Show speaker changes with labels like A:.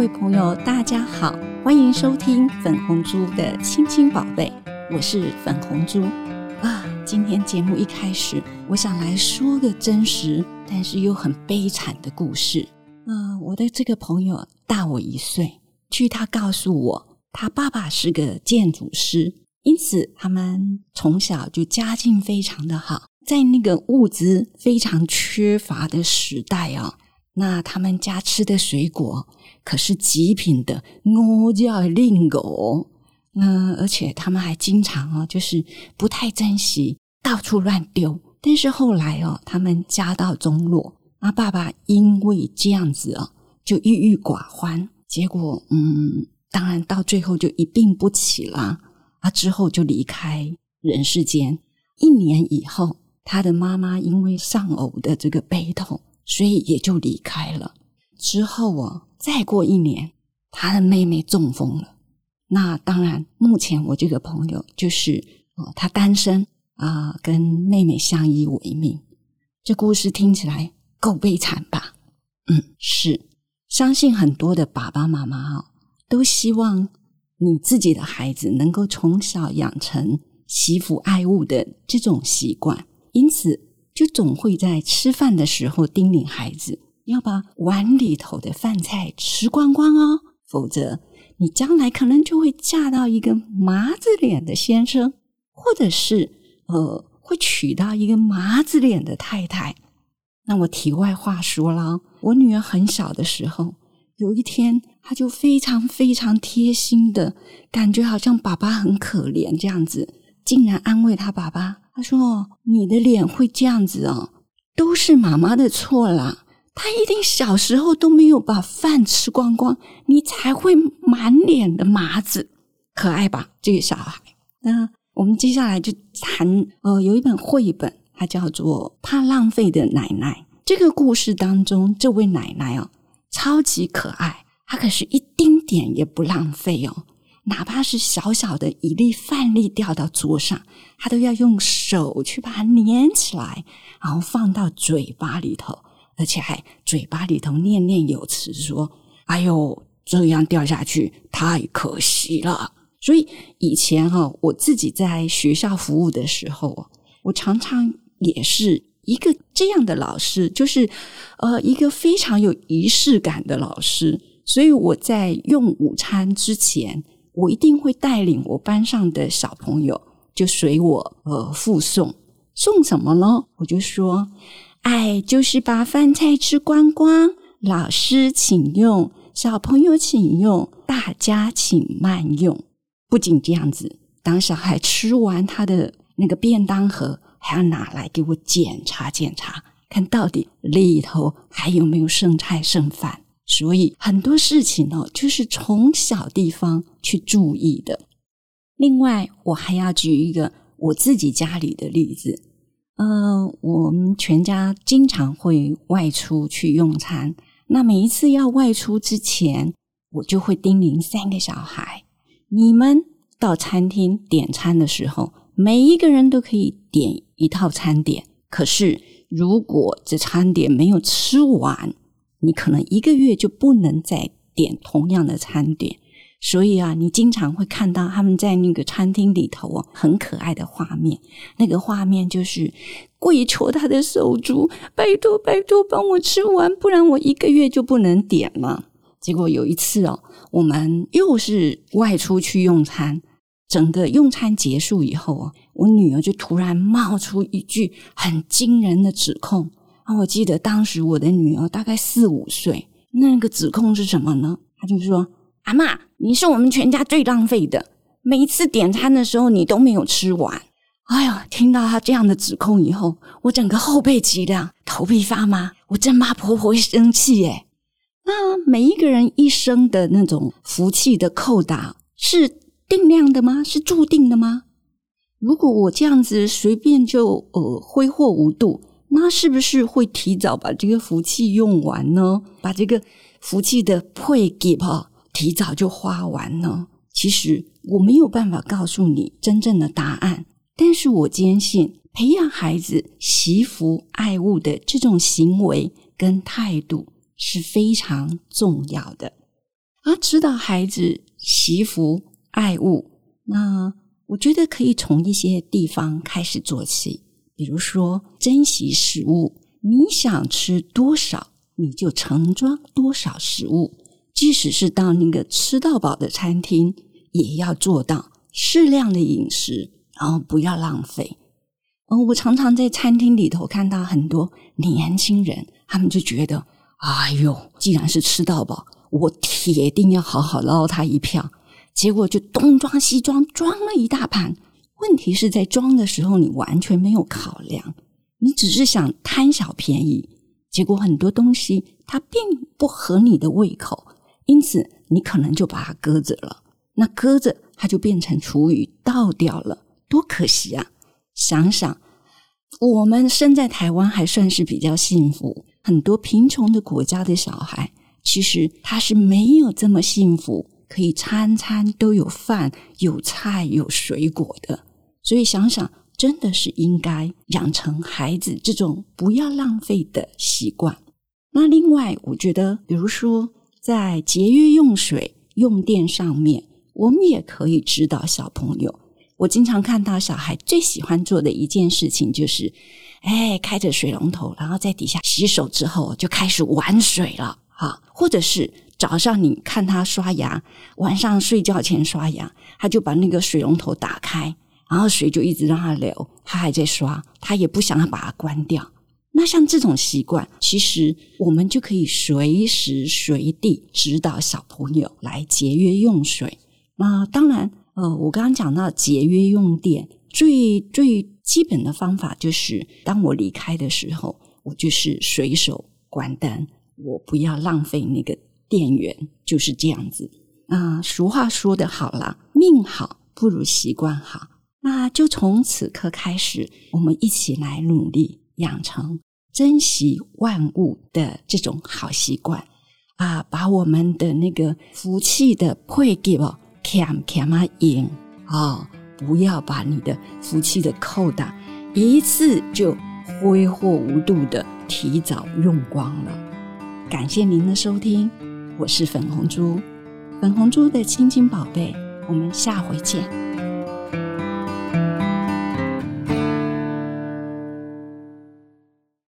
A: 各位朋友，大家好，欢迎收听粉红猪的亲亲宝贝，我是粉红猪啊。今天节目一开始，我想来说个真实，但是又很悲惨的故事。嗯，我的这个朋友大我一岁，据他告诉我，他爸爸是个建筑师，因此他们从小就家境非常的好，在那个物资非常缺乏的时代啊。那他们家吃的水果可是极品的，我叫令狗。嗯，而且他们还经常哦，就是不太珍惜，到处乱丢。但是后来哦，他们家道中落，那爸爸因为这样子哦，就郁郁寡欢。结果嗯，当然到最后就一病不起了。啊，之后就离开人世间。一年以后，他的妈妈因为丧偶的这个悲痛。所以也就离开了。之后啊，再过一年，他的妹妹中风了。那当然，目前我这个朋友就是哦，他单身啊，跟妹妹相依为命。这故事听起来够悲惨吧？嗯，是。相信很多的爸爸妈妈啊，都希望你自己的孩子能够从小养成惜福爱物的这种习惯，因此。就总会在吃饭的时候叮咛孩子要把碗里头的饭菜吃光光哦，否则你将来可能就会嫁到一个麻子脸的先生，或者是呃会娶到一个麻子脸的太太。那我题外话说了，我女儿很小的时候，有一天她就非常非常贴心的感觉，好像爸爸很可怜这样子，竟然安慰她爸爸。他说：“你的脸会这样子哦，都是妈妈的错啦。她一定小时候都没有把饭吃光光，你才会满脸的麻子，可爱吧？这个小孩。那我们接下来就谈，呃，有一本绘本，它叫做《怕浪费的奶奶》。这个故事当中，这位奶奶哦，超级可爱，她可是一丁点也不浪费哦。”哪怕是小小的一粒饭粒掉到桌上，他都要用手去把它粘起来，然后放到嘴巴里头，而且还嘴巴里头念念有词说：“哎呦，这样掉下去太可惜了。”所以以前哈，我自己在学校服务的时候，我常常也是一个这样的老师，就是呃，一个非常有仪式感的老师。所以我在用午餐之前。我一定会带领我班上的小朋友，就随我呃附送。送什么呢？我就说，爱就是把饭菜吃光光。老师请用，小朋友请用，大家请慢用。不仅这样子，当小孩吃完他的那个便当盒，还要拿来给我检查检查，看到底里头还有没有剩菜剩饭。所以很多事情呢，就是从小地方去注意的。另外，我还要举一个我自己家里的例子。呃，我们全家经常会外出去用餐。那每一次要外出之前，我就会叮咛三个小孩：你们到餐厅点餐的时候，每一个人都可以点一套餐点。可是，如果这餐点没有吃完，你可能一个月就不能再点同样的餐点，所以啊，你经常会看到他们在那个餐厅里头哦，很可爱的画面。那个画面就是跪求他的手足，拜托拜托帮我吃完，不然我一个月就不能点了。结果有一次哦，我们又是外出去用餐，整个用餐结束以后啊，我女儿就突然冒出一句很惊人的指控。我记得当时我的女儿大概四五岁，那个指控是什么呢？她就说：“阿妈，你是我们全家最浪费的，每一次点餐的时候你都没有吃完。”哎呦，听到她这样的指控以后，我整个后背脊梁，头皮发麻，我真怕婆婆会生气耶。那每一个人一生的那种福气的扣打是定量的吗？是注定的吗？如果我这样子随便就呃挥霍无度。那是不是会提早把这个福气用完呢？把这个福气的配给哈，提早就花完呢？其实我没有办法告诉你真正的答案，但是我坚信培养孩子惜福爱物的这种行为跟态度是非常重要的。而，指导孩子惜福爱物。那我觉得可以从一些地方开始做起，比如说珍惜食物。你想吃多少，你就盛装多少食物。即使是到那个吃到饱的餐厅，也要做到适量的饮食，然后不要浪费。嗯，我常常在餐厅里头看到很多年轻人，他们就觉得，哎呦，既然是吃到饱，我铁定要好好捞他一票。结果就东装西装，装了一大盘。问题是在装的时候，你完全没有考量，你只是想贪小便宜，结果很多东西它并不合你的胃口。因此，你可能就把它搁着了。那搁着，它就变成厨余倒掉了，多可惜啊！想想，我们生在台湾还算是比较幸福，很多贫穷的国家的小孩，其实他是没有这么幸福，可以餐餐都有饭、有菜、有水果的。所以想想，真的是应该养成孩子这种不要浪费的习惯。那另外，我觉得，比如说。在节约用水、用电上面，我们也可以指导小朋友。我经常看到小孩最喜欢做的一件事情，就是，哎，开着水龙头，然后在底下洗手之后就开始玩水了，哈。或者是早上你看他刷牙，晚上睡觉前刷牙，他就把那个水龙头打开，然后水就一直让它流，他还在刷，他也不想要把它关掉。那像这种习惯，其实我们就可以随时随地指导小朋友来节约用水。那当然，呃，我刚刚讲到节约用电，最最基本的方法就是，当我离开的时候，我就是随手关灯，我不要浪费那个电源，就是这样子。啊，俗话说得好了，命好不如习惯好。那就从此刻开始，我们一起来努力。养成珍惜万物的这种好习惯啊，把我们的那个福气的配给哦，看看啊赢啊，不要把你的福气的扣打一次就挥霍无度的提早用光了。感谢您的收听，我是粉红猪，粉红猪的亲亲宝贝，我们下回见。